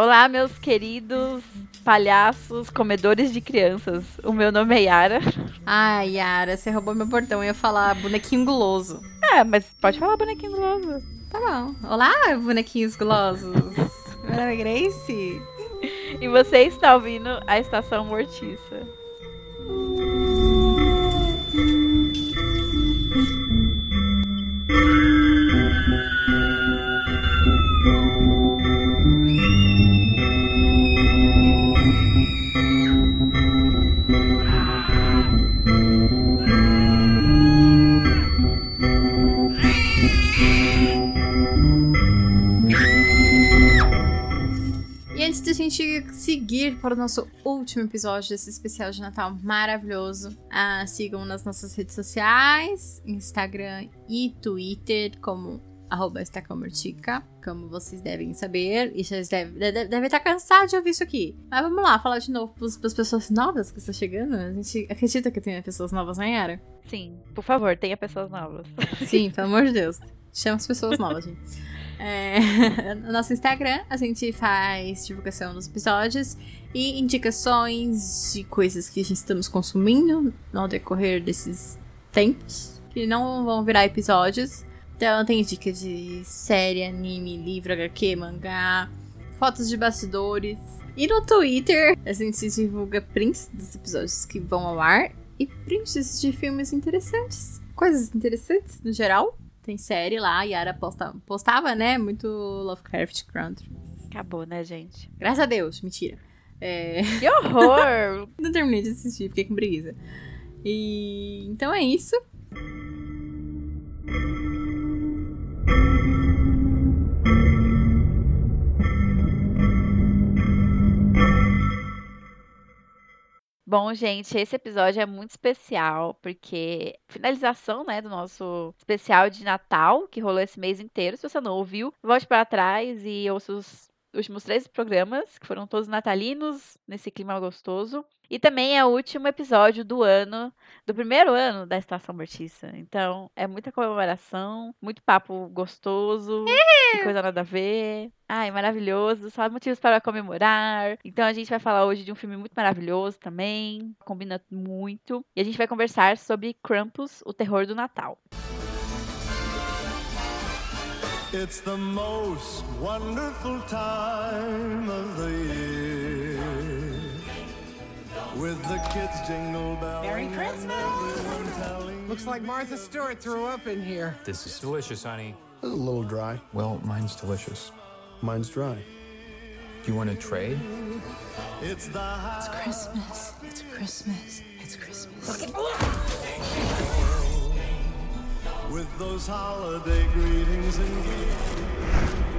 Olá, meus queridos palhaços comedores de crianças. O meu nome é Yara. Ai, Yara, você roubou meu portão. Eu ia falar bonequinho guloso. É, mas pode falar bonequinho guloso. Tá bom. Olá, bonequinhos gulosos. meu nome é Grace. E você está ouvindo a Estação Mortiça. Gente seguir para o nosso último episódio desse especial de Natal maravilhoso, ah, sigam nas nossas redes sociais, Instagram e Twitter, como arroba como vocês devem saber, e vocês devem, deve, deve estar cansados de ouvir isso aqui. Mas vamos lá, falar de novo para as pessoas novas que estão chegando. A gente acredita que tem pessoas novas na Yara? Sim, por favor, tenha pessoas novas. Sim, pelo amor de Deus. Chama as pessoas novas, gente. É, no nosso Instagram, a gente faz divulgação dos episódios e indicações de coisas que estamos consumindo no decorrer desses tempos, que não vão virar episódios. Então tem dica de série, anime, livro, HQ, mangá, fotos de bastidores. E no Twitter, a gente divulga prints dos episódios que vão ao ar e prints de filmes interessantes. Coisas interessantes no geral. Tem série lá, a Yara posta, postava, né? Muito Lovecraft Country. Acabou, né, gente? Graças a Deus, mentira. É... Que horror! Não terminei de assistir, fiquei com preguiça. E então é isso. Bom, gente, esse episódio é muito especial, porque finalização, né, do nosso especial de Natal, que rolou esse mês inteiro. Se você não ouviu, volte para trás e ouça os últimos três programas, que foram todos natalinos, nesse clima gostoso. E também é o último episódio do ano, do primeiro ano da Estação Mortiça. Então, é muita comemoração, muito papo gostoso, e coisa nada a ver. Ai, maravilhoso, só motivos para comemorar. Então, a gente vai falar hoje de um filme muito maravilhoso também, combina muito. E a gente vai conversar sobre Krampus, o terror do Natal. It's the most wonderful time of the year. With the kids jingle belling. Merry Christmas. Looks like Martha Stewart threw up in here. This is delicious, honey. A little dry. Well, mine's delicious. Mine's dry. Do you want to trade? it's the high Christmas. It's Christmas. It's Christmas. with those holiday greetings and gifts.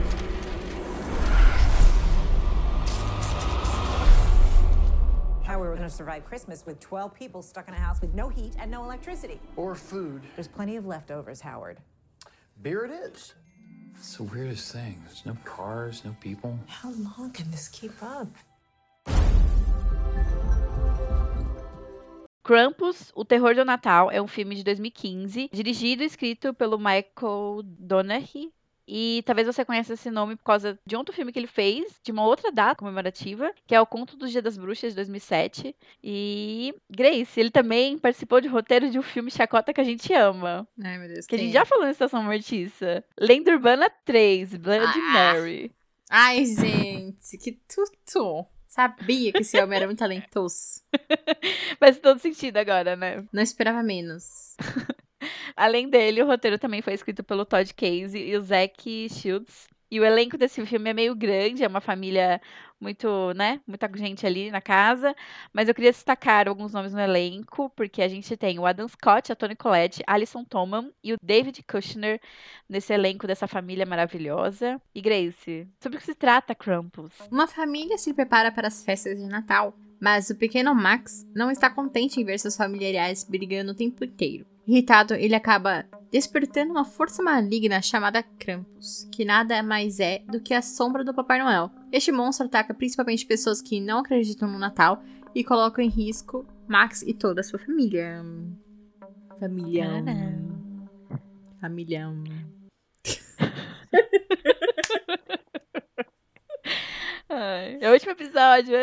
How we were going to survive Christmas with 12 people stuck in a house with no heat and no electricity. Or food. There's plenty of leftovers, Howard. Beer it is. It's the weirdest thing. There's no cars, no people. How long can this keep up? Krampus, O Terror do Natal, é um filme de 2015, dirigido e escrito pelo Michael Donaghy. E talvez você conheça esse nome por causa de outro filme que ele fez, de uma outra data comemorativa, que é O Conto do Dia das Bruxas, de 2007. E Grace, ele também participou de roteiro de um filme Chacota que a gente ama. Ai, meu Deus. Que a gente é? já falou na Estação Mortiça. Lenda Urbana 3, Blood Ah. Mary. Ai, gente, que tudo. Sabia que esse homem era muito talentoso. Faz todo sentido agora, né? Não esperava menos. Além dele, o roteiro também foi escrito pelo Todd Casey e o Zack Shields. E o elenco desse filme é meio grande, é uma família muito, né? Muita gente ali na casa. Mas eu queria destacar alguns nomes no elenco, porque a gente tem o Adam Scott, a Toni Collette, Alison Thoman e o David Kushner nesse elenco dessa família maravilhosa. E Grace, sobre o que se trata Krampus? Uma família se prepara para as festas de Natal, mas o pequeno Max não está contente em ver seus familiares brigando o tempo inteiro. Irritado, ele acaba despertando uma força maligna chamada Krampus, que nada mais é do que a sombra do Papai Noel. Este monstro ataca principalmente pessoas que não acreditam no Natal e coloca em risco Max e toda a sua família. Família. Família. Ai, é o último episódio.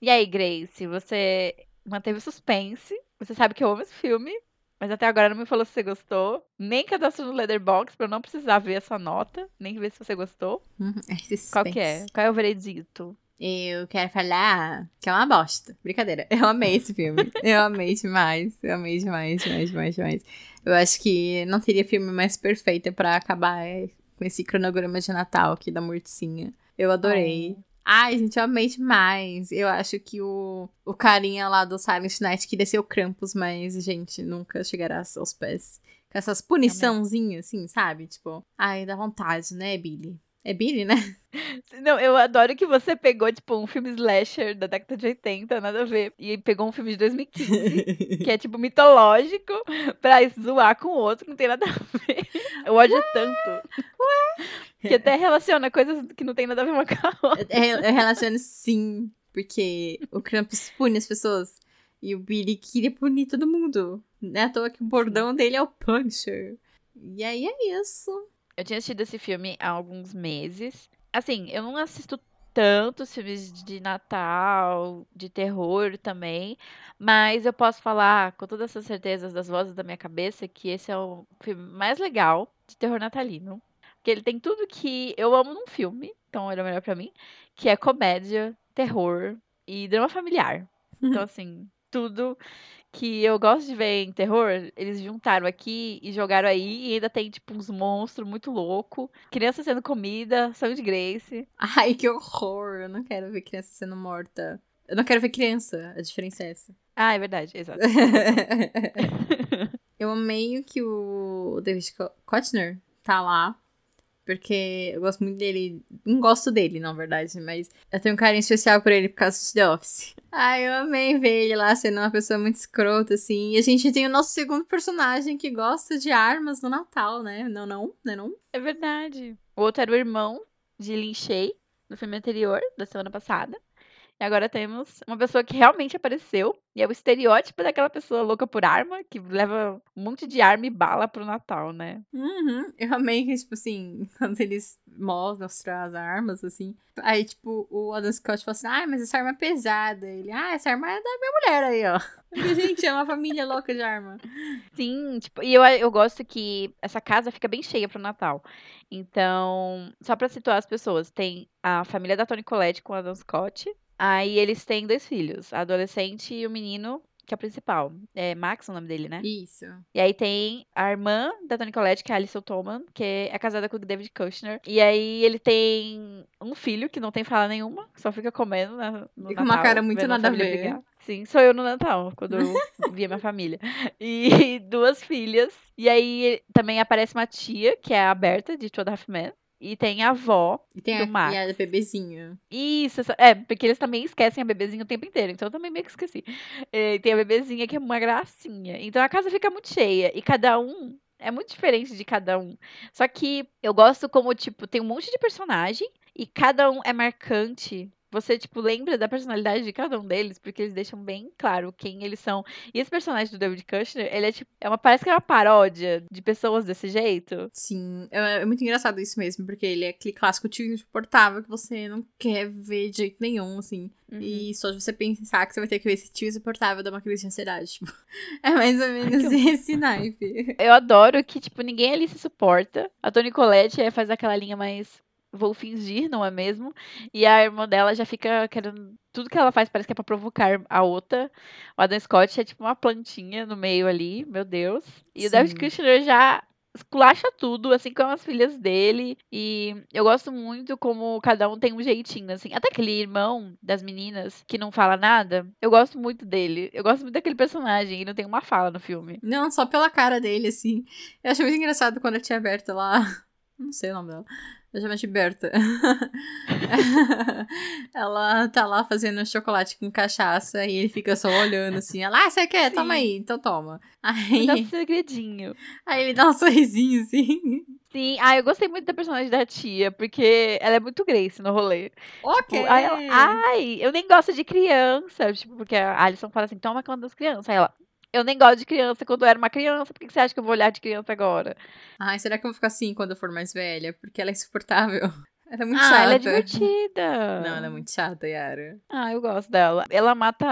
E aí, Grace, você manteve suspense. Você sabe que eu amo esse filme, mas até agora não me falou se você gostou. Nem cadastro no Leatherbox pra eu não precisar ver a sua nota, nem ver se você gostou. Uhum, esse Qual que é? Qual é o veredito? Eu quero falar que é uma bosta. Brincadeira. Eu amei esse filme. Eu amei demais. Eu amei demais, demais, demais, demais. Eu acho que não teria filme mais perfeito pra acabar é, com esse cronograma de Natal aqui da Morticinha. Eu adorei. Ai, gente, eu amei demais. Eu acho que o, o carinha lá do Silent Night queria ser o Krampus, mas, gente, nunca chegará aos pés. Com essas puniçãozinhas, assim, sabe? Tipo, ai, dá vontade, né, Billy? É Billy, né? Não, eu adoro que você pegou, tipo, um filme slasher da década de 80, nada a ver, e pegou um filme de 2015, que é, tipo, mitológico, pra zoar com o outro, que não tem nada a ver. Eu ódio tanto. Que até relaciona coisas que não tem nada a ver uma com a outra. É, eu relaciono sim, porque o Krampus pune as pessoas. E o Billy queria punir todo mundo. Não é à toa que o bordão dele é o Punisher. E aí é isso. Eu tinha assistido esse filme há alguns meses. Assim, eu não assisto tantos filmes de Natal, de terror também, mas eu posso falar com todas essas certezas das vozes da minha cabeça que esse é o filme mais legal de terror natalino. Porque ele tem tudo que eu amo num filme, então ele é o melhor pra mim, que é comédia, terror e drama familiar. Então, assim, tudo que eu gosto de ver em terror, eles juntaram aqui e jogaram aí, e ainda tem, tipo, uns monstros muito loucos, criança sendo comida, sonho de Grace. Ai, que horror. Eu não quero ver criança sendo morta. Eu não quero ver criança. A diferença é essa. Ah, é verdade, exato. eu amei que o David Kochner tá lá. Porque eu gosto muito dele. Não gosto dele, na verdade, mas eu tenho um carinho especial por ele por causa de The Office. Ai, eu amei ver ele lá sendo uma pessoa muito escrota, assim. E a gente tem o nosso segundo personagem que gosta de armas no Natal, né? Não, não, né? Não? É verdade. O outro era o irmão de Lin Shay, no filme anterior, da semana passada. E agora temos uma pessoa que realmente apareceu. E é o estereótipo daquela pessoa louca por arma, que leva um monte de arma e bala pro Natal, né? Uhum. Eu amei que, tipo assim, quando eles mostram as armas, assim. Aí, tipo, o Adam Scott fala assim: ai, mas essa arma é pesada. Ele, ah, essa arma é da minha mulher aí, ó. Porque, gente, é uma família louca de arma. Sim, tipo, e eu, eu gosto que essa casa fica bem cheia pro Natal. Então, só pra situar as pessoas, tem a família da Toni Collette com o Adam Scott. Aí eles têm dois filhos, a adolescente e o menino, que é o principal. É Max o nome dele, né? Isso. E aí tem a irmã da Toni Collette, que é a Alison Tolman, que é casada com o David Kushner. E aí ele tem um filho que não tem fala nenhuma, só fica comendo na, no E com uma Natal, cara muito nada a ver. brigar. Sim, sou eu no Natal, quando eu via minha família. E duas filhas. E aí também aparece uma tia, que é a Berta, de Two and a Half Men. E tem a avó. E tem Do a, Max. e a bebezinho. Isso, é, porque eles também esquecem a bebezinha o tempo inteiro, então eu também meio que esqueci. É, E tem a bebezinha que é uma gracinha. Então a casa fica muito cheia e cada um é muito diferente de cada um. Só que eu gosto como, tipo, tem um monte de personagem e cada um é marcante. Você, tipo, lembra da personalidade de cada um deles, porque eles deixam bem claro quem eles são. E esse personagem do David Kushner, ele é tipo, é uma, parece que é uma paródia de pessoas desse jeito. Sim, é, é muito engraçado isso mesmo, porque ele é aquele clássico tio insuportável que você não quer ver de jeito nenhum, assim. Uhum. E só de você pensar que você vai ter que ver esse tio insuportável dá uma crise de ansiedade. Tipo, é mais ou menos esse naipe. Eu adoro que, tipo, ninguém ali se suporta. A Toni Collette é, faz aquela linha mais vou fingir, não é mesmo? E a irmã dela já fica querendo. Tudo que ela faz parece que é pra provocar a outra. O Adam Scott é tipo uma plantinha no meio ali, meu Deus. E o David Sim. Kushner já esculacha tudo, assim como as filhas dele. E eu gosto muito como cada um tem um jeitinho, assim. Até aquele irmão das meninas que não fala nada, eu gosto muito dele. Eu gosto muito daquele personagem e não tem uma fala no filme. Não, só pela cara dele, assim. Eu acho muito engraçado quando a tia Berta lá. Não sei o nome dela. Eu chamo de Berta. ela tá lá fazendo chocolate com cachaça e ele fica só olhando assim. Ela, ah, você quer? Toma Sim. aí, então toma. Me dá um Aí, segredinho. aí ele dá um sorrisinho assim. Sim, ah, eu gostei muito da personagem da tia, porque ela é muito Grace no rolê. Ok. Tipo, aí ela, ai, eu nem gosto de criança. Tipo, porque a Alison fala assim, toma conta das crianças. Aí ela, eu nem gosto de criança quando eu era uma criança, por que você acha que eu vou olhar de criança agora? Ai, será que eu vou ficar assim quando eu for mais velha? Porque ela é insuportável. Ela é muito ah, chata. ela é divertida. Não, ela é muito chata, Yara. Ah, eu gosto dela. Ela mata.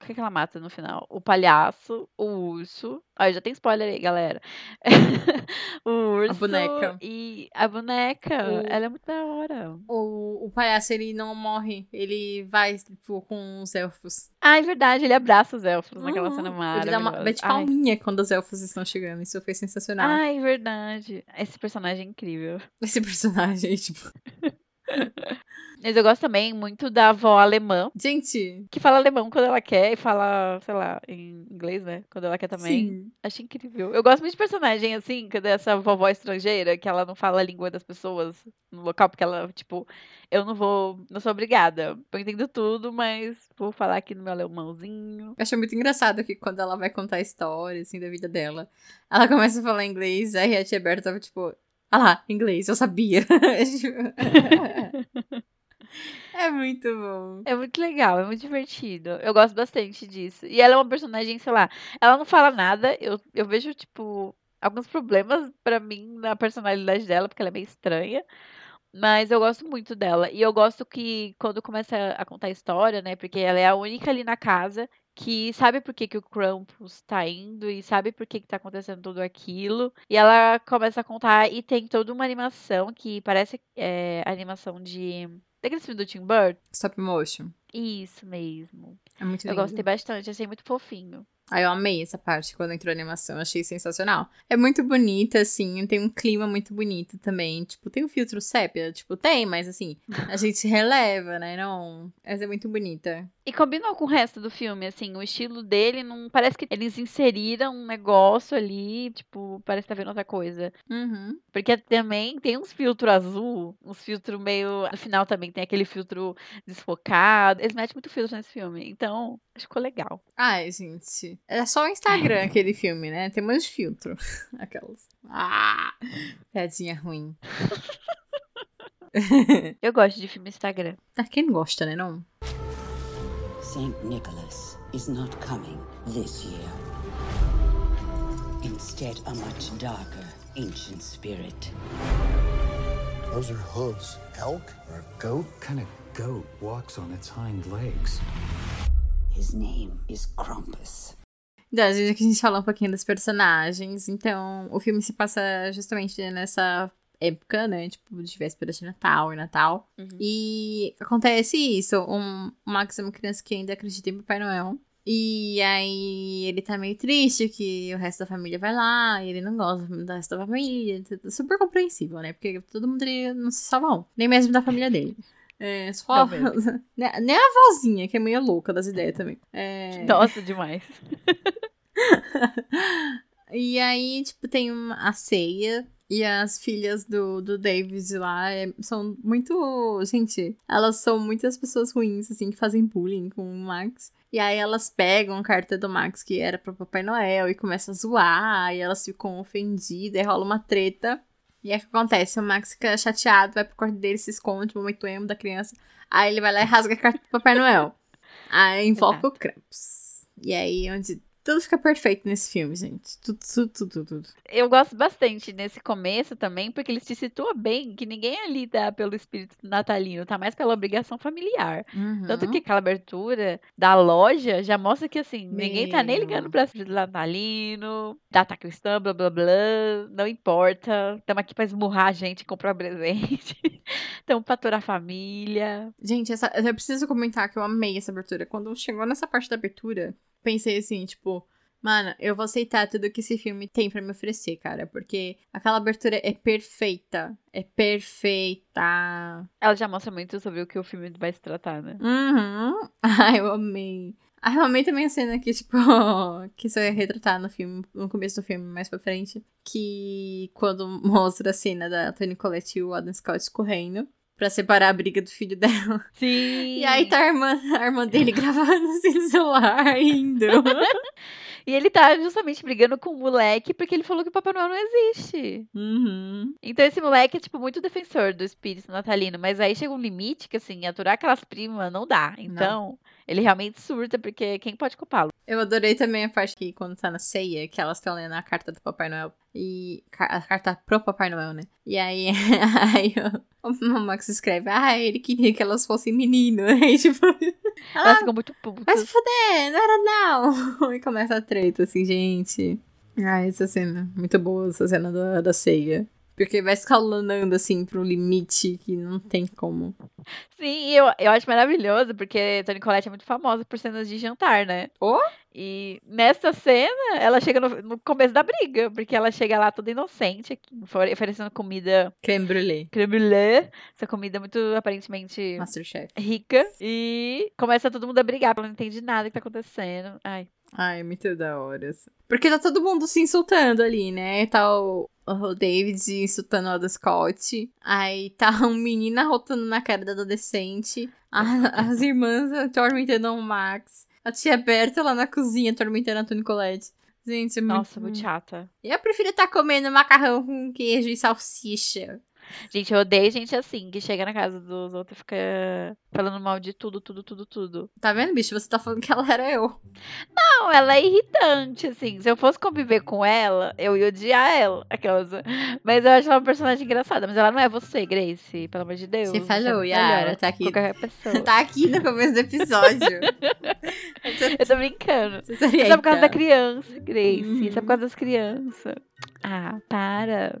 O que, que ela mata no final? O palhaço, o urso. Ó, já tem spoiler aí, galera. o urso. boneca. E a boneca. O- Ela é muito da hora. O, o palhaço, ele não morre. Ele vai, tipo, com os elfos. Ah, é verdade, ele abraça os elfos naquela Uhum. cena Ele maravilhosa. dá uma bate palminha quando os elfos estão chegando. Isso foi sensacional. Ai, verdade. Esse personagem é incrível. Esse personagem, tipo... Mas eu gosto também muito da avó alemã, Gente, que fala alemão quando ela quer e fala, sei lá, em inglês, né? Quando ela quer também. sim. Acho incrível. Eu gosto muito de personagem assim, dessa vovó estrangeira, que ela não fala a língua das pessoas no local, porque ela, tipo, eu não vou, não sou obrigada. Eu entendo tudo, mas vou falar aqui no meu alemãozinho. Eu acho muito engraçado que quando ela vai contar a história, assim, da vida dela, ela começa a falar inglês, aí a tia Berta tava tipo, ah lá, inglês, eu sabia. é muito bom. É muito legal, é muito divertido. Eu gosto bastante disso. E ela é uma personagem, sei lá, ela não fala nada, eu, eu vejo, tipo, alguns problemas pra mim na personalidade dela, porque ela é meio estranha. Mas eu gosto muito dela. E eu gosto que quando começa a contar a história, né? Porque ela é a única ali na casa que sabe por que, que o Krampus tá indo e sabe por que, que tá acontecendo tudo aquilo. E ela começa a contar e tem toda uma animação que parece é, a animação de. Daquele filme do Tim Burton. Stop motion. Isso mesmo. É muito Eu lindo. gostei bastante, achei muito fofinho. Aí eu amei essa parte quando entrou a animação, achei sensacional. É muito bonita, assim, tem um clima muito bonito também. Tipo, tem um filtro sépia? Tipo, tem, mas assim, a gente releva, né? Não. Mas é muito bonita. E combinou com o resto do filme, assim, o estilo dele não. Parece que eles inseriram um negócio ali, tipo, parece que tá vendo outra coisa. Uhum. Porque também tem uns filtros azul, uns filtros meio. No final também tem aquele filtro desfocado. Eles metem muito filtro nesse filme. Então, acho que ficou legal. Ai, gente. É só o Instagram aquele filme, né? Tem mais filtro. Aquelas. Ah! Piadinha ruim. Eu gosto de filme Instagram. Ah, Quem não gosta, né? Não? St. Nicholas is not coming this year. Instead, a much darker ancient spirit. Those are hooves. Elk? Or a goat? kind of goat walks on its hind legs? His name is Krampus. Então, a gente, aqui a gente falou um pouquinho dos personagens. Então, o filme se passa justamente nessa época, né? Tipo, de véspera de Natal e Natal. E acontece isso. Um, o Max é uma criança que ainda acredita em Papai Noel. E aí ele tá meio triste que o resto da família vai lá, e ele não gosta do resto da família. Super compreensível, né? Porque todo mundo não se salva um. Nem mesmo da família dele. É, só. Não Ne- Nem a vozinha, que é meio louca das ideias também. É... Nossa, demais. E aí, tipo, tem uma, a ceia. E as filhas do, do David lá é- são muito. Gente, elas são muitas pessoas ruins, assim, que fazem bullying com o Max. E aí elas pegam a carta do Max que era pro Papai Noel e começam a zoar. E elas ficam ofendidas, e rola uma treta. E aí o que acontece? O Max fica chateado, vai pro quarto dele, se esconde, momento emo da criança. Aí ele vai lá e rasga a carta do Papai Noel. Aí invoca o Krampus. E aí, onde tudo fica perfeito nesse filme, gente. Tudo, tudo, tudo, tudo. Eu gosto bastante nesse começo também, porque ele se situa bem que ninguém ali tá pelo espírito natalino, tá mais pela obrigação familiar. Tanto Uhum. que aquela abertura da loja já mostra que, assim, ninguém tá nem Meu. ligando pra espírito natalino, data cristã, blá blá blá, não importa. Estamos aqui pra esmurrar a gente e comprar presente. Estamos pra aturar a família. Gente, essa, eu preciso comentar que eu amei essa abertura. Quando chegou nessa parte da abertura, pensei assim, tipo, mano, eu vou aceitar tudo que esse filme tem pra me oferecer, cara. Porque aquela abertura é perfeita. É perfeita. Ela já mostra muito sobre o que o filme vai se tratar, né? Uhum. Ai, eu amei. Ah, eu amei também a cena que, tipo, que isso é retratar no filme, no começo do filme, mais pra frente. Que quando mostra a cena da Tony Collette e o Adam Scott correndo pra separar a briga do filho dela. Sim! E aí tá a irmã, a irmã dele gravando assim no celular, indo. E ele tá justamente brigando com o moleque porque ele falou que o Papai Noel não existe. Uhum. Então esse moleque é, tipo, muito defensor do espírito natalino, mas aí chega um limite que, assim, aturar aquelas primas não dá. Então, ele realmente surta, porque quem pode culpá-lo? Eu adorei também a parte que quando tá na ceia, que elas estão lendo a carta do Papai Noel. E a carta pro Papai Noel, né? E aí, aí o, o Max escreve, ah, ele queria que elas fossem menino. Aí, tipo, Elas ficam muito putas. se fuder, não era não. E começa a treta, assim, gente. Ah, essa cena, muito boa essa cena da, da ceia. Porque vai escalonando, assim, pro limite que não tem como. Sim, eu, eu acho maravilhoso, porque Toni Collette é muito famosa por cenas de jantar, né? Oh? E nessa cena, ela chega no, no começo da briga, porque ela chega lá toda inocente, ofere- oferecendo comida Creme brulee. creme brulee, essa comida muito aparentemente Masterchef. rica, e começa todo mundo a brigar, ela não entende nada que tá acontecendo. Ai, Ai, é muito da hora. Porque tá todo mundo se insultando ali, né? Tá o, o David insultando o Ada Scott. Aí tá um menino arrotando na cara da adolescente. A- as irmãs atormentando o Max. A tia Berta lá na cozinha atormentando a Toni Colette. Gente, é muito... nossa, muito chata. Eu prefiro estar comendo macarrão com queijo e salsicha. Gente, eu odeio gente assim, que chega na casa dos outros e fica falando mal de tudo, tudo, tudo, tudo. Tá vendo, bicho? Você tá falando que ela era eu. Não, ela é irritante, assim. Se eu fosse conviver com ela, eu ia odiar ela. Aquelas... Mas eu acho ela uma personagem engraçada. Mas ela não é você, Grace, pelo amor de Deus. Você falou, me Yara, tá aqui. Qualquer pessoa. Tá aqui no começo do episódio. Eu tô brincando. Você Isso é por causa da criança. criança, Grace. Uhum. Isso é por causa das crianças. Ah, para.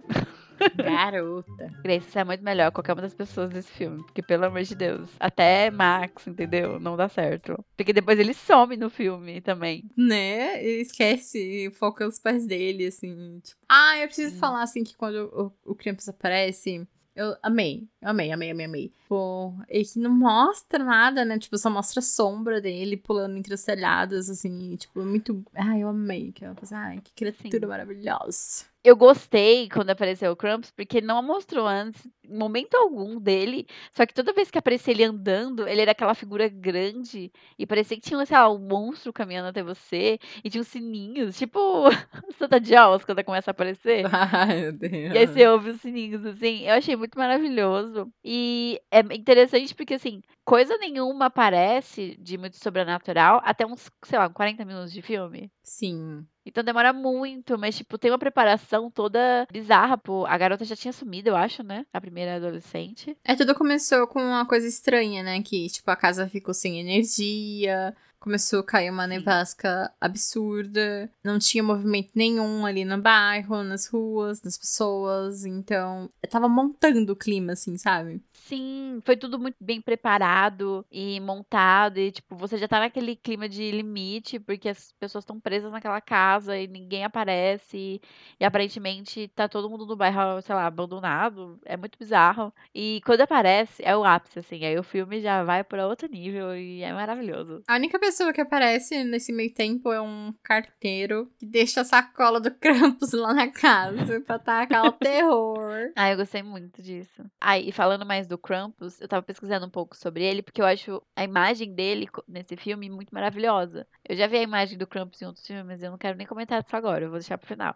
Garota. Grace, você é muito melhor que qualquer uma das pessoas desse filme. Porque, pelo amor de Deus, até Max, entendeu? Não dá certo. Porque depois ele some no filme também. Né? E Esquece, foca nos pais dele, assim. Tipo... Ah, eu preciso Sim. falar, assim, que quando o, o Krampus aparece, eu amei. Eu amei, amei, amei, amei. Pô, ele que não mostra nada, né? Tipo, só mostra a sombra dele pulando entre os telhados, assim. Tipo, muito... Ai, eu amei. Ai, que criatura Sim. maravilhosa. Eu gostei quando apareceu o Krampus, porque não mostrou antes, em momento algum dele. Só que toda vez que aparecia ele andando, ele era aquela figura grande. E parecia que tinha, sei lá, um monstro caminhando até você. E tinha uns sininhos, tipo Santa Jaws, quando começa a aparecer. Ai, meu Deus. E aí você ouve os sininhos, assim. Eu achei muito maravilhoso. E é interessante porque, assim, coisa nenhuma aparece de muito sobrenatural até uns, sei lá, 40 minutos de filme. Sim. Então demora muito, mas, tipo, tem uma preparação toda bizarra, pô. A garota já tinha sumido, eu acho, né? A primeira adolescente. É, tudo começou com uma coisa estranha, né? Que, tipo, a casa ficou sem energia, começou a cair uma nevasca absurda, não tinha movimento nenhum ali no bairro, nas ruas, nas pessoas, então eu tava montando o clima, assim, sabe? Sim, foi tudo muito bem preparado e montado. E, tipo, você já tá naquele clima de limite, porque as pessoas estão presas naquela casa e ninguém aparece. E, e aparentemente tá todo mundo no bairro, sei lá, abandonado. É muito bizarro. E quando aparece, é o ápice, assim. Aí o filme já vai pra outro nível e é maravilhoso. A única pessoa que aparece nesse meio tempo é um carteiro que deixa a sacola do Krampus lá na casa pra tacar o terror. Ah, eu gostei muito disso. Ah, e falando mais do Krampus, eu tava pesquisando um pouco sobre ele, porque eu acho a imagem dele nesse filme muito maravilhosa. Eu já vi a imagem do Krampus em outros filmes, eu não quero nem comentar isso agora, eu vou deixar pro final.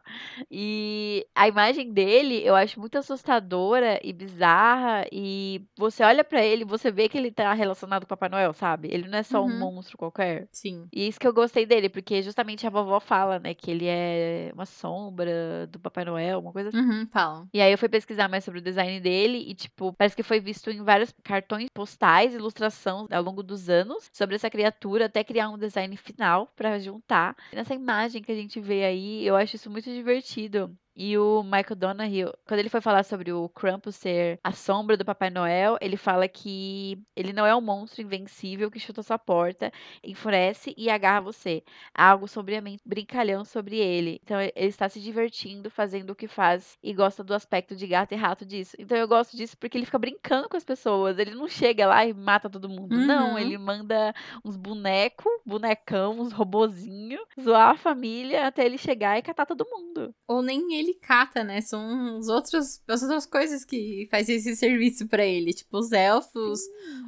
E a imagem dele eu acho muito assustadora e bizarra, e você olha pra ele, você vê que ele tá relacionado com o Papai Noel, sabe? Ele não é só um Uhum. monstro qualquer. Sim. E isso que eu gostei dele, porque justamente a vovó fala, né, que ele é uma sombra do Papai Noel, uma coisa assim. Uhum, falam. E aí eu fui pesquisar mais sobre o design dele e, tipo, parece que foi visto em vários cartões postais, ilustração ao longo dos anos sobre essa criatura, até criar um design final pra juntar. Nessa imagem que a gente vê aí, eu acho isso muito divertido. E o Michael Donahue, quando ele foi falar sobre o Krampus ser a sombra do Papai Noel, ele fala que ele não é um monstro invencível que chuta sua porta, enfurece e agarra você. Há algo sobriamente brincalhão sobre ele. Então ele está se divertindo, fazendo o que faz e gosta do aspecto de gato e rato disso. Então eu gosto disso porque ele fica brincando com as pessoas. Ele não chega lá e mata todo mundo. Não, Uhum. ele manda uns bonecos, bonecão, uns robozinhos, zoar a família até ele chegar e catar todo mundo. Ou nem ele ele cata, né? São os outros, as outras coisas que fazem esse serviço pra ele. Tipo, os elfos,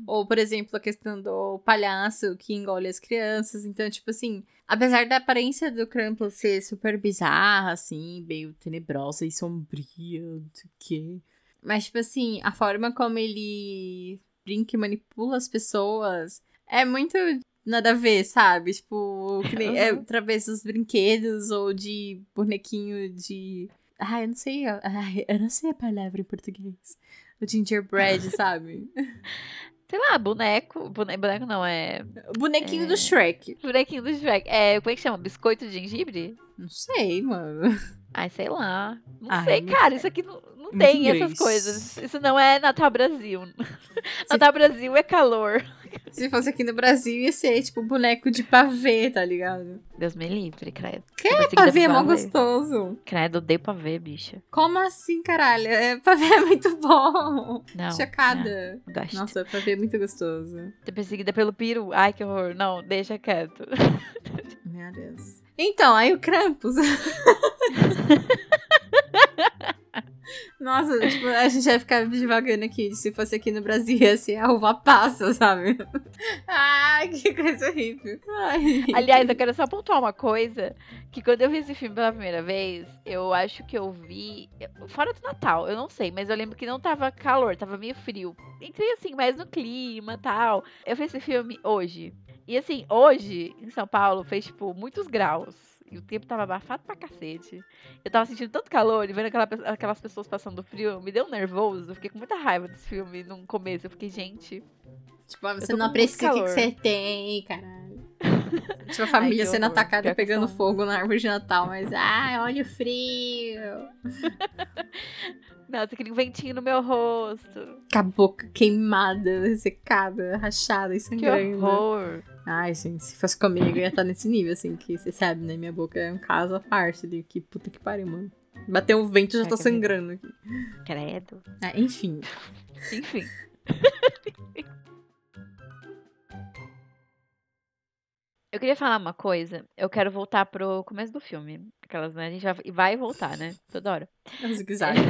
ou, por exemplo, a questão do palhaço que engole as crianças. Então, tipo assim, apesar da aparência do Krampus ser super bizarra, assim, meio tenebrosa e sombria, não sei o quê. Mas, tipo assim, a forma como ele brinca e manipula as pessoas é muito nada a ver, sabe? Tipo, que nem, é, através dos brinquedos ou de bonequinho de. Ai, eu não sei. Ai, eu não sei a palavra em português. O gingerbread, sabe? Sei lá, boneco. bone- Boneco não, é. Bonequinho É. do Shrek. Bonequinho do Shrek. É, como é que chama? Biscoito de gengibre? Não sei, mano. Ai, sei lá. Não Ai, sei, cara. Isso aqui não, não muito tem inglês. essas coisas. Isso não é Natal Brasil. Natal Brasil é calor. Se fosse aqui no Brasil, ia ser tipo boneco de pavê, tá ligado? Deus me livre, credo. Que Perseguida pavê é mó gostoso. Credo, odeio pavê, bicha. Como assim, caralho? É, pavê é muito bom. Não. Chocada. Não, gosto. Nossa, pavê é muito gostoso. Ser perseguida pelo peru. Ai, que horror. Não, deixa quieto. Meu Deus. Então, aí o Krampus. Nossa, tipo, a gente vai ficar devagando aqui. Se fosse aqui no Brasil, ia ser a uva passa, sabe? Ai, que coisa horrível. Ai. Aliás, eu quero só pontuar uma coisa. Que quando eu vi esse filme pela primeira vez, eu acho que eu vi. Fora do Natal, eu não sei, mas eu lembro que não tava calor, tava meio frio. Entrei assim, mais no clima tal. Eu fiz esse filme hoje. E assim, hoje, em São Paulo, fez, tipo, muitos graus. E o tempo tava abafado pra cacete. Eu tava sentindo tanto calor e vendo aquela aquelas pessoas passando frio, me deu nervoso. Eu fiquei com muita raiva desse filme no começo. Eu fiquei, gente. Tipo, você tô não aprecia o que, que você tem, caralho. Tipo, a família que sendo horror. atacada Pior que pegando fogo na árvore de Natal, mas ai, olha o frio. Nossa, aquele ventinho no meu rosto. Com a boca queimada, ressecada, rachada e Que sangrando. horror. Ai, gente, se fosse comigo, eu ia estar nesse nível, assim, que você sabe, né? Minha boca é um caso à parte ali. Que puta que pariu, mano. Bateu o vento já Ai, tá sangrando aqui. Credo. Ah, enfim. Enfim. Eu queria falar uma coisa. Eu quero voltar pro começo do filme. Aquelas, né? A gente vai voltar, né? Toda hora. É um zigue-zague.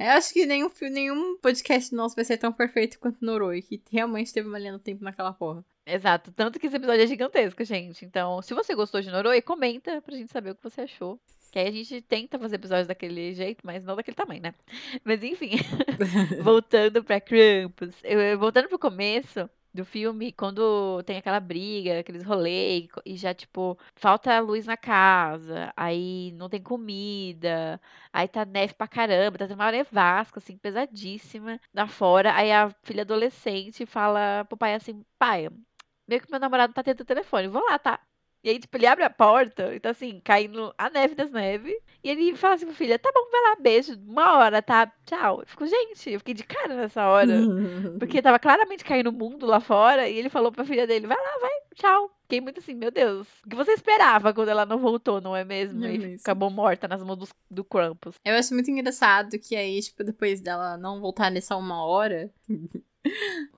Eu acho que nenhum, nenhum podcast nosso vai ser tão perfeito quanto Noroi, que realmente teve uma linha do tempo naquela porra. Exato. Tanto que esse episódio é gigantesco, gente. Então, se você gostou de Noroi, comenta pra gente saber o que você achou. Que aí a gente tenta fazer episódios daquele jeito, mas não daquele tamanho, né? Mas enfim. voltando pra Krampus. Eu- voltando pro começo do filme, quando tem aquela briga, aqueles rolês, e já, tipo, falta luz na casa, aí não tem comida, aí tá neve pra caramba, tá tendo uma nevasca, assim, pesadíssima lá fora. Aí a filha adolescente fala pro pai assim, pai, meio que meu namorado tá tendo telefone, vou lá, tá? E aí, tipo, ele abre a porta, então assim, caindo a neve das neves. E ele fala assim pro filho, tá bom, vai lá, beijo, uma hora, tá? Tchau. Eu fico, gente, eu fiquei de cara nessa hora. Porque tava claramente caindo o mundo lá fora. E ele falou pra filha dele, vai lá, vai, tchau. Fiquei muito assim, meu Deus. O que você esperava quando ela não voltou, não é mesmo? É e mesmo. acabou morta nas mãos dos- do Krampus. Eu acho muito engraçado que aí, tipo, depois dela não voltar nessa uma hora,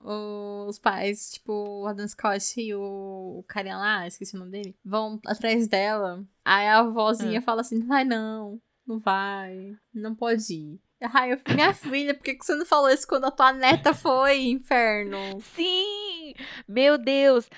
os pais, tipo, o Adam Scott e o, carinha lá, esqueci o nome dele, vão atrás dela. Aí a vozinha fala assim: não vai não, não vai, não pode ir. Ai, eu, minha filha, por que, que você não falou isso quando a tua neta foi, inferno? Sim! Meu Deus!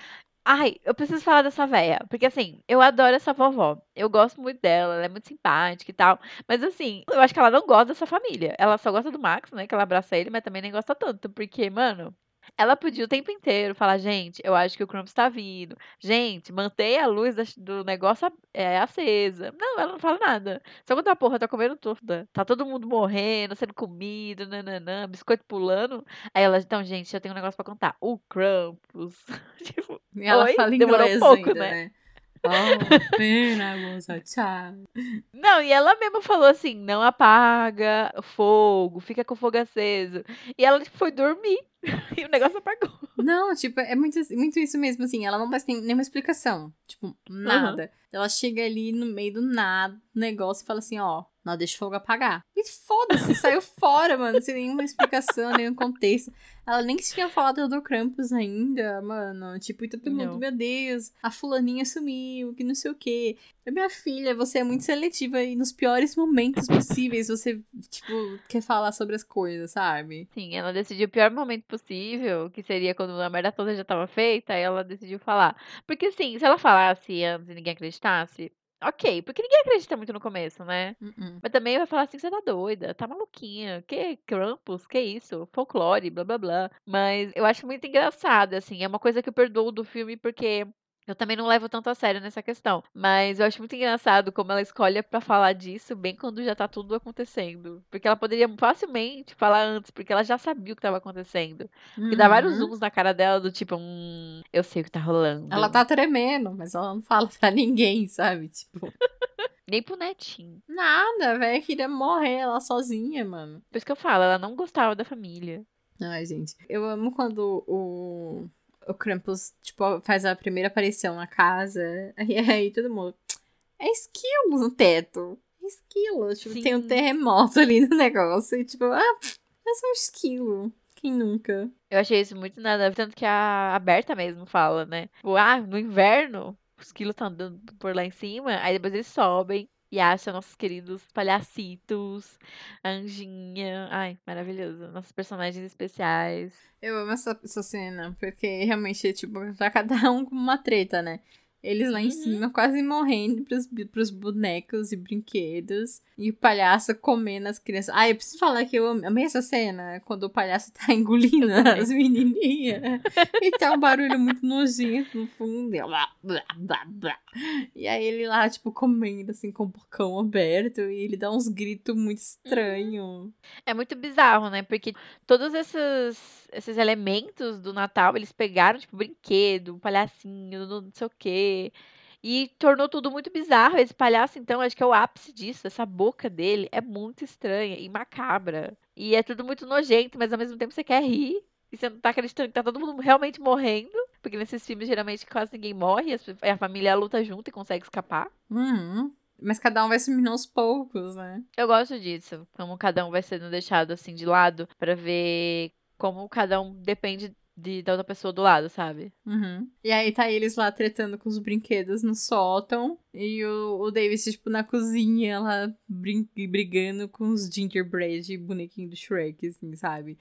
Ai, eu preciso falar dessa véia. Porque, assim, eu adoro essa vovó. Eu gosto muito dela, ela é muito simpática e tal. Mas, assim, eu acho que ela não gosta dessa família. Ela só gosta do Max, né? Que ela abraça ele, mas também nem gosta tanto. Porque, mano, ela podia o tempo inteiro falar: gente, eu acho que o Krampus tá vindo. Gente, mantenha a luz do negócio é, acesa. Não, ela não fala nada. Só quando a porra tá comendo toda. Tá todo mundo morrendo, sendo comido, nananã, biscoito pulando. Aí ela, então, gente, eu tenho um negócio pra contar. O Krampus. tipo, E ela Oi? fala Demorou um inglês pouco, ainda, né? né? Oh, man, I was a child. Não, e ela mesma falou assim: não apaga o fogo, fica com o fogo aceso. E ela tipo, foi dormir. e o negócio apagou. Não, tipo, é muito, muito isso mesmo, assim. Ela não faz nenhuma explicação. Tipo, nada. Ela chega ali no meio do nada, negócio, e fala assim, ó, Não, deixa o fogo apagar. E foda-se, saiu fora, mano, sem nenhuma explicação, nenhum contexto. Ela nem tinha falado do Krampus ainda, mano. Tipo, e todo mundo, Não. meu Deus, a fulaninha sumiu, que não sei o quê. Minha filha, você é muito seletiva e nos piores momentos possíveis você, tipo, quer falar sobre as coisas, sabe? Sim, ela decidiu o pior momento possível, que seria quando a merda toda já tava feita, aí ela decidiu falar. Porque assim, se ela falasse antes e ninguém acreditasse, ok, porque ninguém acredita muito no começo, né? Uh-uh. Mas também vai falar assim, você tá doida, tá maluquinha, que Krampus, que isso, folclore, blá blá blá. Mas eu acho muito engraçado, assim, é uma coisa que eu perdoo do filme porque eu também não levo tanto a sério nessa questão. Mas eu acho muito engraçado como ela escolhe pra falar disso bem quando já tá tudo acontecendo. Porque ela poderia facilmente falar antes, porque ela já sabia o que tava acontecendo. Porque dá vários Uhum. zooms na cara dela do tipo, hum, eu sei o que tá rolando. Ela tá tremendo, mas ela não fala pra ninguém, sabe? Tipo, Nem pro netinho. nada, a velha queria morrer ela sozinha, mano. Por isso que eu falo, ela não gostava da família. Ai, gente. Eu amo quando o, o Krampus, tipo, faz a primeira aparição na casa. E aí todo mundo. É esquilo no teto. É esquilo. Tipo, tem um Sim. terremoto ali no negócio. E tipo, ah, é só um esquilo. Quem nunca? Eu achei isso muito nada. Tanto que a a Berta mesmo fala, né? Tipo, ah, no inverno, os quilos estão andando por lá em cima, aí depois eles sobem e acham nossos queridos palhacitos, Anjinha. Ai, maravilhoso. Nossos personagens especiais. Eu amo essa, essa cena, porque realmente, tipo, tá cada um com uma treta, né? Eles lá em Uhum. cima quase morrendo pros, pros bonecos e brinquedos. E o palhaço comendo as crianças. Ah, eu preciso falar que eu am- amei essa cena, quando o palhaço tá engolindo as menininhas. e tá um barulho muito nojento no fundo. E, blá, blá, blá, blá. e aí ele lá, tipo, comendo, assim, com o bocão aberto. E ele dá uns gritos muito estranhos. É muito bizarro, né? Porque todos esses, esses elementos do Natal, eles pegaram, tipo, brinquedo, um palhacinho, não sei o quê. E tornou tudo muito bizarro. Esse palhaço, então, acho que é o ápice disso. Essa boca dele é muito estranha e macabra. E é tudo muito nojento, mas ao mesmo tempo você quer rir. E você não tá acreditando que tá todo mundo realmente morrendo. Porque nesses filmes, geralmente, quase ninguém morre. as- A família luta junto e consegue escapar. Uhum. Mas cada um vai sumindo aos poucos, né? Eu gosto disso, como cada um vai sendo deixado assim de lado pra ver como cada um depende de, da outra pessoa do lado, sabe? Uhum. E aí tá eles lá tretando com os brinquedos no sótão. E o, o David, tipo, na cozinha, lá brin brigando com os gingerbread bonequinho do Shrek, assim, sabe?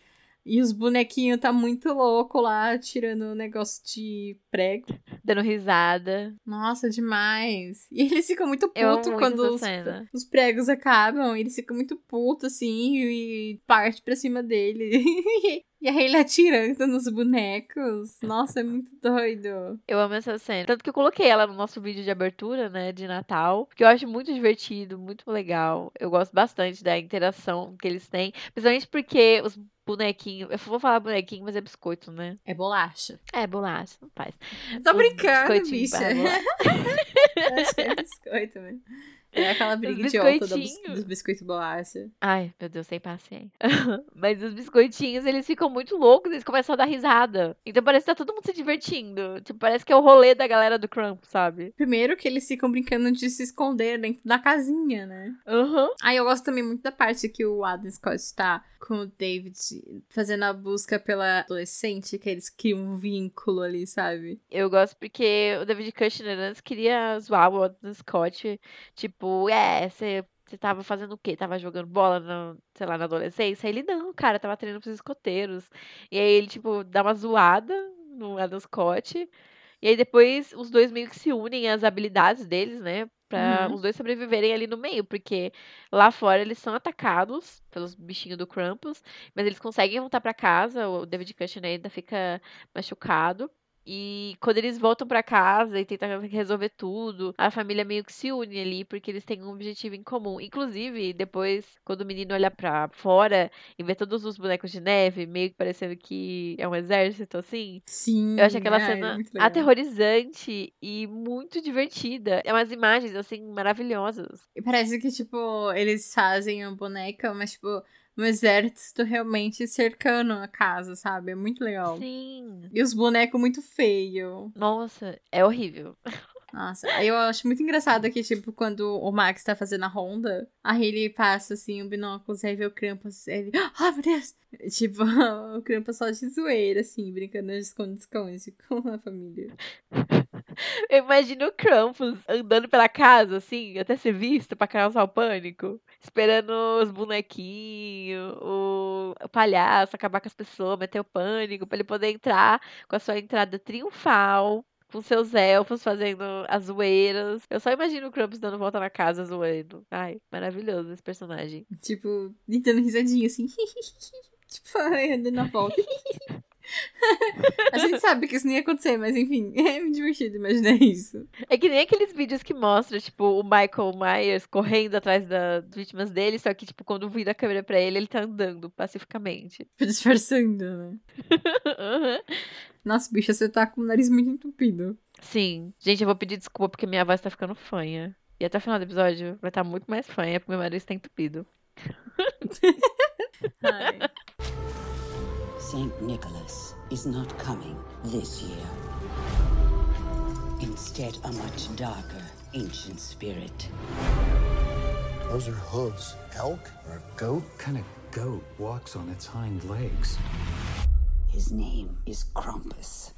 E os bonequinhos tá muito louco lá, tirando o negócio de prego. Dando risada. Nossa, demais. E eles ficam muito putos quando os, os pregos acabam. Eles ficam muito putos, assim, e parte pra cima dele. e aí ele atirando nos bonecos. Nossa, é muito doido. Eu amo essa cena. Tanto que eu coloquei ela no nosso vídeo de abertura, né, de Natal. Porque eu acho muito divertido, muito legal. Eu gosto bastante da interação que eles têm. Principalmente porque os bonequinhos. Eu vou falar bonequinho, mas é biscoito, né? É bolacha. É, bolacha, não faz. Tô Os brincando, bicha. Eu achei biscoito, velho. É aquela briga idiota do, dos biscoitos bolacha. Ai, meu Deus, sem paciência. Mas os biscoitinhos, eles ficam muito loucos, eles começam a dar risada. Então parece que tá todo mundo se divertindo. Tipo, parece que é o rolê da galera do Crump, sabe? Primeiro que eles ficam brincando de se esconder dentro da casinha, né? Aham. Ah, eu gosto também muito da parte que o Adam Scott tá com o David fazendo a busca pela adolescente, que eles criam um vínculo ali, sabe? Eu gosto porque o David Kushner antes queria zoar o Adam Scott. Tipo, é, você. Você tava fazendo o quê? Tava jogando bola, no, sei lá, na adolescência? Aí ele, não, cara, tava treinando pros escoteiros. E aí ele, tipo, dá uma zoada no Adam Scott. E aí depois os dois meio que se unem às habilidades deles, né? Pra Uhum. os dois sobreviverem ali no meio. Porque lá fora eles são atacados pelos bichinhos do Krampus. Mas eles conseguem voltar pra casa. O David Kushner ainda fica machucado. E quando eles voltam pra casa e tentam resolver tudo, a família meio que se une ali, porque eles têm um objetivo em comum. Inclusive, depois, quando o menino olha pra fora e vê todos os bonecos de neve, meio que parecendo que é um exército, assim. Sim. Eu acho aquela ai, cena legal. aterrorizante e muito divertida. É umas imagens, assim, maravilhosas. E parece que, tipo, eles fazem uma boneca, mas, tipo, um exército realmente cercando a casa, sabe? É muito legal. Sim. E os bonecos muito feios. Nossa, é horrível. Nossa, eu acho muito engraçado que, tipo, quando o Max tá fazendo a ronda, aí ele passa, assim, o binóculo, aí vê o Krampus, aí ele, ai meu Deus! Tipo, o Krampus só de zoeira, assim, brincando de esconde-esconde com a família. Eu imagino o Krampus andando pela casa, assim, até ser visto pra causar o pânico. Esperando os bonequinhos, o, palhaço acabar com as pessoas, meter o pânico, pra ele poder entrar com a sua entrada triunfal, com seus elfos fazendo as zoeiras. Eu só imagino o Krampus dando volta na casa zoando. Ai, maravilhoso esse personagem. Tipo, dando risadinha, assim. tipo, ai, andando na volta. a gente sabe que isso nem ia acontecer, mas enfim, é muito divertido imaginar isso. É que nem aqueles vídeos que mostram, tipo, o Michael Myers correndo atrás das vítimas dele, só que, tipo, quando vira a câmera pra ele, ele tá andando pacificamente. Disfarçando, né? Uhum. Nossa, bicha, você tá com o nariz muito entupido. Sim. Gente, eu vou pedir desculpa porque minha voz tá ficando fanha. E até o final do episódio vai estar muito mais fanha porque meu nariz tá entupido. Ai. Saint Nicholas is not coming this year. Instead, a much darker ancient spirit. Those are hooves. Elk? Or a goat? kind of goat walks on its hind legs? His name is Krampus.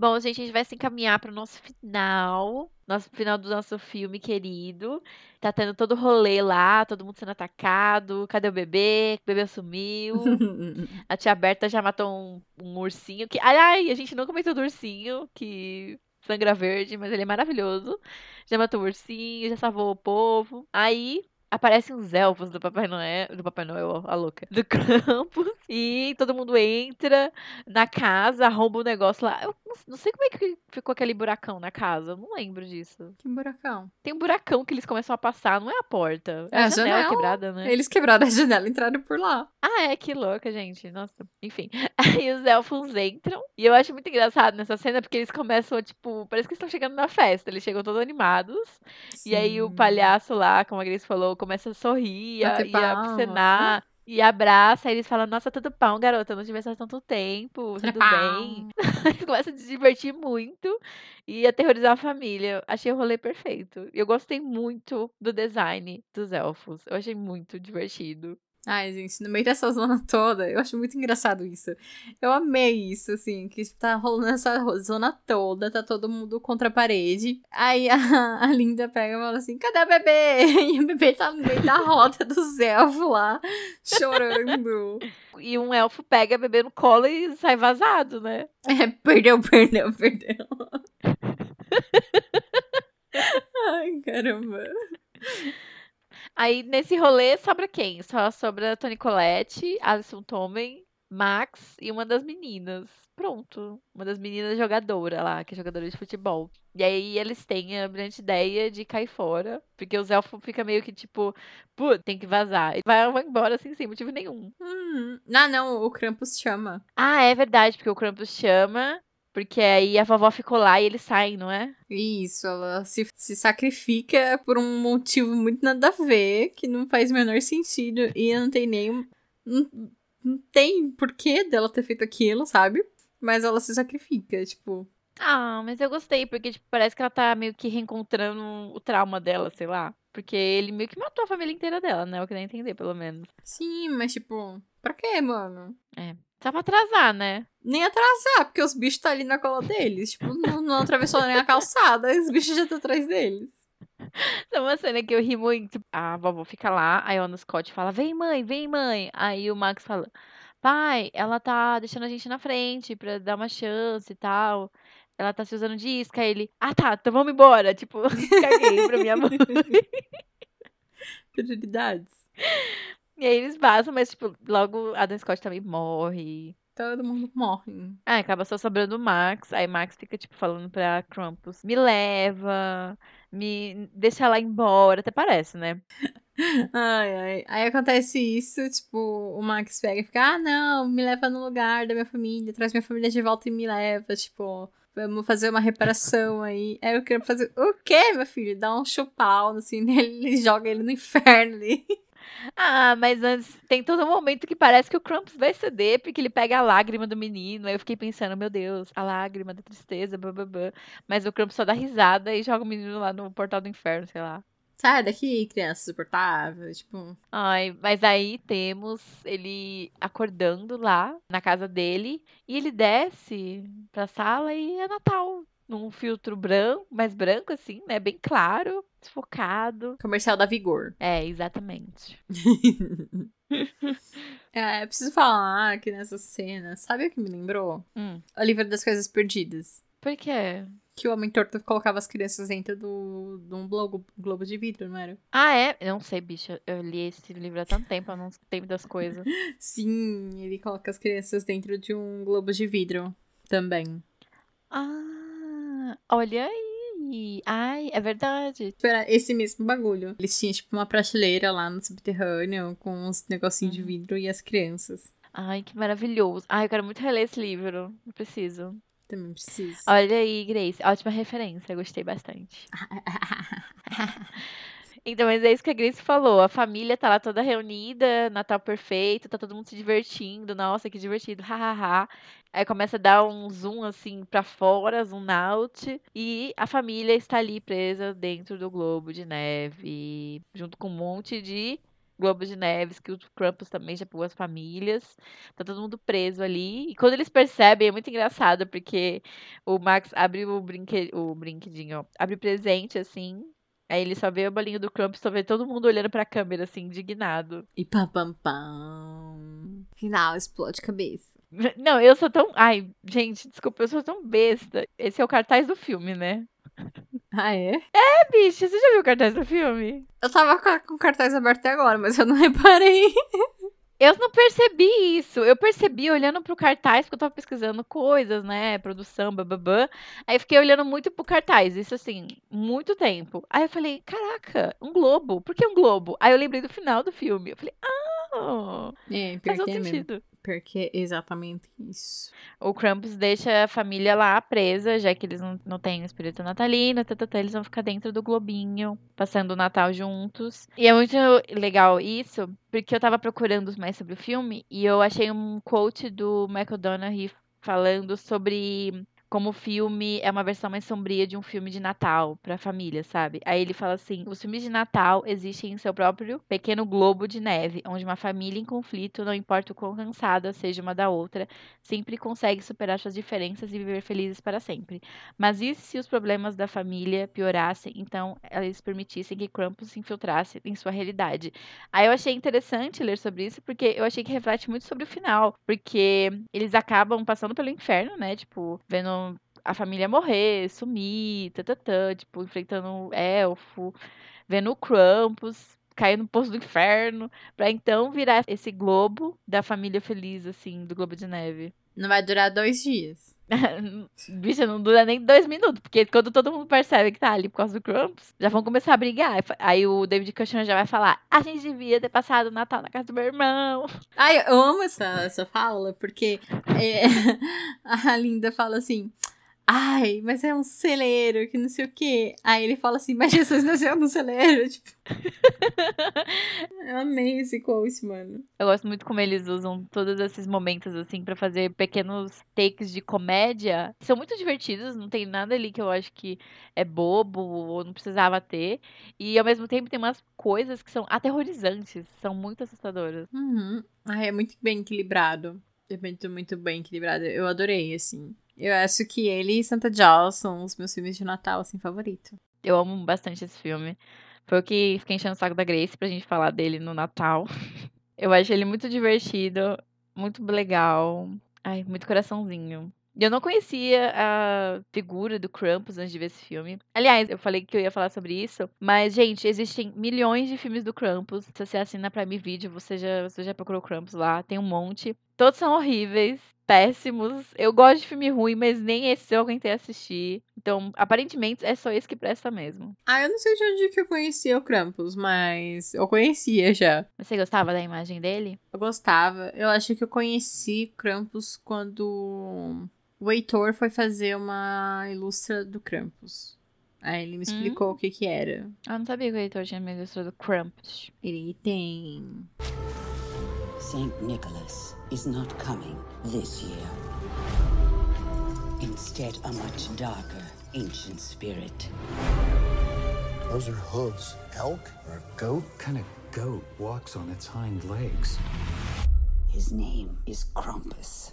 Bom, gente, a gente vai se encaminhar para o nosso final. Nosso final do nosso filme querido. Tá tendo todo o rolê lá, todo mundo sendo atacado. Cadê o bebê? O bebê sumiu. A tia Berta já matou um, um ursinho que. Ai, ai, a gente não comentou do ursinho, que sangra verde, mas ele é maravilhoso. Já matou o ursinho, já salvou o povo. Aí aparecem os elfos do Papai Noel, do Papai Noel, a louca, do Krampus, e todo mundo entra na casa, arromba o negócio lá. Eu não, não sei como é que ficou aquele buracão na casa, eu não lembro disso. Que buracão. Tem um buracão que eles começam a passar, não é a porta, é, É a janela, janela. quebrada, né? Eles quebraram a janela e entraram por lá. Ah, é, que louca, gente. Nossa, enfim. Aí os elfos entram. E eu acho muito engraçado nessa cena, porque eles começam, tipo, parece que estão chegando na festa. Eles chegam todos animados. E aí o Sim. palhaço lá, como a Grace falou, começa a sorrir, a, e a palma. E abraça, aí eles falam, nossa, tudo bom, garota, não tivesse há tanto tempo, tudo bem. Eles começam a se divertir muito e aterrorizar a família. Achei o rolê perfeito. E eu gostei muito do design dos elfos. Eu achei muito divertido. Ai, gente, no meio dessa zona toda, eu acho muito engraçado isso. Eu amei isso, assim, que tá rolando essa zona toda, tá todo mundo contra a parede. Aí a, a Linda pega e fala assim: cadê o bebê? E o bebê tá no meio da roda dos elfos lá, chorando. E um elfo pega bebê no colo e sai vazado, né? É, perdeu, perdeu, perdeu. Ai, caramba. Aí nesse rolê sobra quem? Só sobra Tony Colette, Alison Tommen, Max e uma das meninas. Pronto. Uma das meninas jogadora lá, que é jogadora de futebol. E aí eles têm a brilhante ideia de cair fora. Porque os elfos ficam meio que tipo, pô, tem que vazar. E vai, vai embora assim, sem motivo nenhum. Hum, ah, não, o Krampus chama. Ah, é verdade, porque o Krampus chama. Porque aí a vovó ficou lá e eles saem, não é? Isso, ela se, se sacrifica por um motivo muito nada a ver, que não faz o menor sentido e não tem nem. Não, não tem porquê dela ter feito aquilo, sabe? Mas ela se sacrifica, tipo. Ah, mas eu gostei, porque tipo, parece que ela tá meio que reencontrando o trauma dela, sei lá. Porque ele meio que matou a família inteira dela, né? Eu queria entender, pelo menos. Sim, mas tipo, pra quê, mano? Só pra atrasar, né? Nem atrasar, porque os bichos tá ali na cola deles. Tipo, não, não atravessou nem a calçada, os bichos já estão atrás deles. Tem uma cena que eu ri muito. A vovó fica lá, aí a Ana Scott fala: Vem, mãe, vem, mãe. Aí o Max fala: Pai, ela tá deixando a gente na frente pra dar uma chance e tal. Ela tá se usando de isca. Aí ele: Ah, tá, então vamos embora. Tipo, caguei pra minha mãe. Prioridades. E aí eles vazam, mas, tipo, logo a Adam Scott também morre. Todo mundo morre. Ah, acaba só sobrando o Max. Aí Max fica, tipo, falando pra Krampus: Me leva, me deixa ela embora. Até parece, né? Ai, ai. Aí acontece isso, tipo, o Max pega e fica, ah, não, me leva no lugar da minha família, traz minha família de volta e me leva, tipo, vamos fazer uma reparação aí. Aí eu quero fazer, o quê, meu filho? Dá um chupau, assim, ele joga ele no inferno ali. Ah, mas antes tem todo um momento que parece que o Krampus vai ceder, porque ele pega a lágrima do menino. Aí eu fiquei pensando, meu Deus, a lágrima da tristeza, bababá. Mas o Krampus só dá risada e joga o menino lá no portal do inferno, sei lá. Sai daqui, criança insuportável. Tipo, Ai, mas aí temos ele acordando lá na casa dele e ele desce pra sala e é Natal. Num filtro branco, mais branco assim, né? Bem claro, desfocado. comercial da Vigor. É, exatamente. É, preciso falar que nessa cena, sabe o que me lembrou? Hum. O livro das coisas perdidas. Por quê? Que o Homem Torto colocava as crianças dentro do, de um globo, globo de vidro, não era? Ah, é? Eu não sei, bicha. Eu li esse livro há tanto tempo, eu não sei das coisas. Sim, ele coloca as crianças dentro de um globo de vidro também. Ah, olha aí. Ai, é verdade. Era esse mesmo bagulho. Eles tinham, tipo, uma prateleira lá no subterrâneo com uns negocinhos de vidro e as crianças. Ai, que maravilhoso. Ai, eu quero muito reler esse livro. Eu preciso. Também preciso. Olha aí, Grace. Ótima referência. Gostei bastante. Então, mas é isso que a Grace falou. A família tá lá toda reunida, Natal perfeito, tá todo mundo se divertindo. Nossa, que divertido, hahaha. Aí começa a dar um zoom assim pra fora, zoom out, e a família está ali presa dentro do globo de neve, junto com um monte de globos de neves que o Krampus também já pegou as famílias. Tá todo mundo preso ali. E quando eles percebem, é muito engraçado, porque o Max abre o, brinque... o brinquedinho, ó, abre presente assim. Aí ele só vê o bolinho do Krampus, só vê todo mundo olhando pra câmera, assim, indignado. E pam pam pam. Final, explode cabeça. Não, eu sou tão. Ai, gente, desculpa, eu sou tão besta. Esse é o cartaz do filme, né? Ah, é? É, bicho, você já viu o cartaz do filme? Eu tava com o cartaz aberto até agora, mas eu não reparei. Eu não percebi isso. Eu percebi olhando pro cartaz, porque eu tava pesquisando coisas, né? Produção, bababã. Aí eu fiquei olhando muito pro cartaz, isso assim, muito tempo. Aí eu falei, caraca, um globo. Por que um globo? Aí eu lembrei do final do filme. Eu falei, ah, É, faz todo é mesmo. Porque é exatamente isso. O Krampus deixa a família lá presa, já que eles não, não têm o espírito natalino, tá, tá, tá, eles vão ficar dentro do globinho, passando o Natal juntos. E é muito legal isso, porque eu tava procurando mais sobre o filme e eu achei um quote do Michael Donoghue falando sobre como o filme é uma versão mais sombria de um filme de Natal pra família, sabe? Aí ele fala assim: os filmes de Natal existem em seu próprio pequeno globo de neve, onde uma família em conflito, não importa o quão cansada seja uma da outra, sempre consegue superar suas diferenças e viver felizes para sempre. Mas e se os problemas da família piorassem, então eles permitissem que Krampus se infiltrasse em sua realidade? Aí eu achei interessante ler sobre isso, porque eu achei que reflete muito sobre o final, porque eles acabam passando pelo inferno, né? Tipo, vendo a família morrer, sumir, tatatã, tipo, enfrentando o elfo, vendo o Krampus cair no poço do inferno, pra então virar esse globo da família feliz, assim, do globo de neve. Não vai durar dois dias. Bicha, não dura nem dois minutos, porque quando todo mundo percebe que tá ali por causa do Krampus, já vão começar a brigar. Aí o David Kushner já vai falar: a gente devia ter passado o Natal na casa do meu irmão. Ai, eu amo essa, essa fala, porque é, a Linda fala assim. Ai, mas é um celeiro, que não sei o quê. Aí ele fala assim, mas Jesus nasceu no celeiro, tipo. Eu amei esse quote, mano. Eu gosto muito como eles usam todos esses momentos, assim, pra fazer pequenos takes de comédia. São muito divertidos, não tem nada ali que eu acho que é bobo ou não precisava ter. E ao mesmo tempo tem umas coisas que são aterrorizantes, são muito assustadoras. Uhum. Ai, é muito bem equilibrado. É muito, muito bem equilibrado. Eu adorei, assim. Eu acho que ele e Santa Jaws são os meus filmes de Natal, assim, favorito. Eu amo bastante esse filme. Foi o que fiquei enchendo o saco da Grace pra gente falar dele no Natal. Eu acho ele muito divertido, muito legal. Ai, muito coraçãozinho. Eu não conhecia a figura do Krampus antes de ver esse filme. Aliás, eu falei que eu ia falar sobre isso, mas, gente, existem milhões de filmes do Krampus. Se você assina Prime Video, você já, você já procurou Krampus lá, tem um monte. Todos são horríveis, péssimos. Eu gosto de filme ruim, mas nem esse eu aguentei assistir. Então, aparentemente, é só esse que presta mesmo. Ah, eu não sei de onde que eu conhecia o Krampus, mas eu conhecia já. Você gostava da imagem dele? Eu gostava. Eu acho que eu conheci Krampus quando o Heitor foi fazer uma ilustra do Krampus. Aí ele me explicou o que que era. Ah, não sabia que o Heitor tinha mestrado Krampus. Ele tem... Saint Nicholas is not coming this year. Instead, a much darker ancient spirit. Those are hooves. Elk? Or a goat? kind of goat walks on its hind legs? His name is Krampus.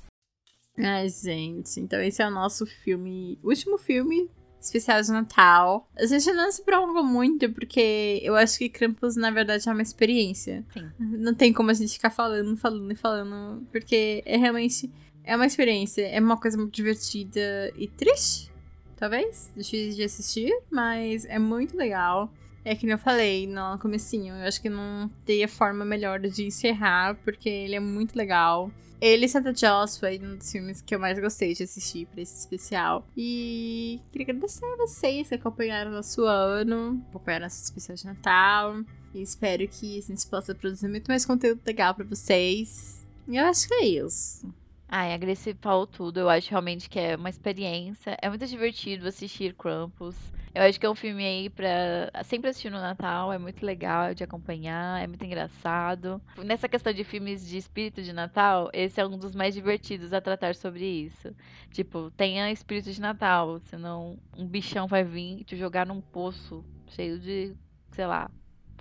Ai, gente, então esse é o nosso filme, último filme especial de Natal. A gente não se prolongou muito, porque eu acho que Krampus, na verdade, é uma experiência. Sim. Não tem como a gente ficar falando, falando e falando, porque é realmente... É uma experiência, é uma coisa muito divertida e triste, talvez, difícil de assistir, mas é muito legal. É que nem eu falei no comecinho, eu acho que não teria forma melhor de encerrar, porque ele é muito legal. Ele Santa Jaws foi um dos filmes que eu mais gostei de assistir pra esse especial. E queria agradecer a vocês que acompanharam nosso ano, acompanharam nosso especial de Natal. E espero que a gente possa produzir muito mais conteúdo legal pra vocês. E eu acho que é isso. Ai, a Grace falou tudo. Eu acho realmente que é uma experiência. É muito divertido assistir Krampus. Eu acho que é um filme aí pra sempre assistir no Natal. É muito legal de acompanhar, é muito engraçado. Nessa questão de filmes de espírito de Natal, esse é um dos mais divertidos a tratar sobre isso. Tipo, tenha espírito de Natal, senão um bichão vai vir e te jogar num poço cheio de, sei lá,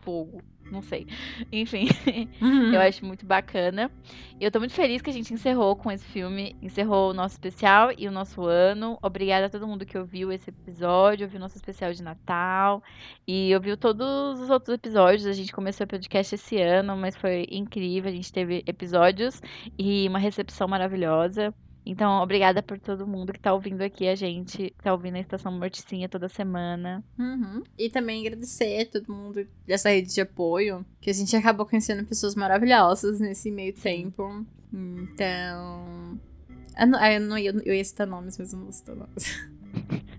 fogo. Não sei. Enfim, eu acho muito bacana. E eu tô muito feliz que a gente encerrou com esse filme. Encerrou o nosso especial e o nosso ano. Obrigada a todo mundo que ouviu esse episódio, ouviu o nosso especial de Natal. E ouviu todos os outros episódios. A gente começou o podcast esse ano, mas foi incrível. A gente teve episódios e uma recepção maravilhosa. Então, obrigada por todo mundo que tá ouvindo aqui a gente, que tá ouvindo a Estação Morticinha toda semana. Uhum. E também agradecer a todo mundo dessa rede de apoio, que a gente acabou conhecendo pessoas maravilhosas nesse meio tempo. Então. Eu, não, eu, não, eu, ia citar nomes, mas eu não vou citar nomes.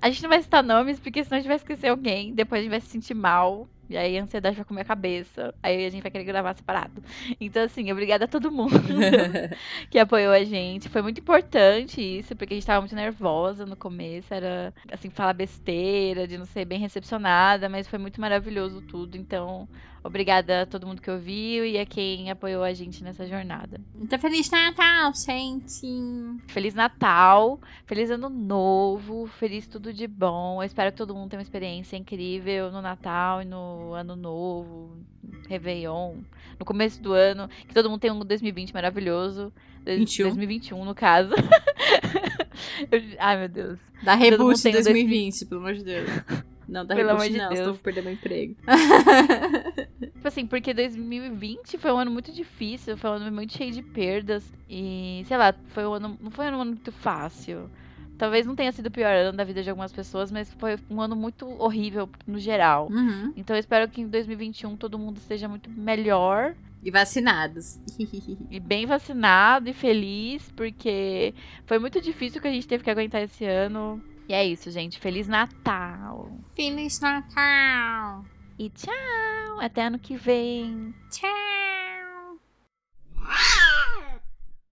A gente não vai citar nomes, porque senão a gente vai esquecer alguém, depois a gente vai se sentir mal. E aí a ansiedade vai comer a cabeça. Aí a gente vai querer gravar separado. Então, assim, obrigada a todo mundo que apoiou a gente. Foi muito importante isso, porque a gente tava muito nervosa no começo. Era, assim, falar besteira, de não ser bem recepcionada, mas foi muito maravilhoso tudo. Então, obrigada a todo mundo que ouviu e a quem apoiou a gente nessa jornada. Então, Feliz Natal, gente! Feliz Natal, feliz Ano Novo, feliz tudo de bom. Eu espero que todo mundo tenha uma experiência incrível no Natal e no Ano Novo, Réveillon, no começo do ano. Que todo mundo tenha um 2020 maravilhoso. 21. 2021, no caso. Eu- Ai, meu Deus. Dá reboot em o 2020, pelo amor de Deus. Não, dá Pelo amor de não, Deus. perder meu emprego. Tipo assim, porque 2020 foi um ano muito difícil, foi um ano muito cheio de perdas. E, sei lá, foi um ano, não foi um ano muito fácil. Talvez não tenha sido o pior ano da vida de algumas pessoas, mas foi um ano muito horrível no geral. Uhum. Então eu espero que em 2021 todo mundo esteja muito melhor E vacinados. e bem vacinado e feliz, porque foi muito difícil que a gente teve que aguentar esse ano. E é isso, gente. Feliz Natal! Feliz Natal! E tchau! Até ano que vem! Tchau!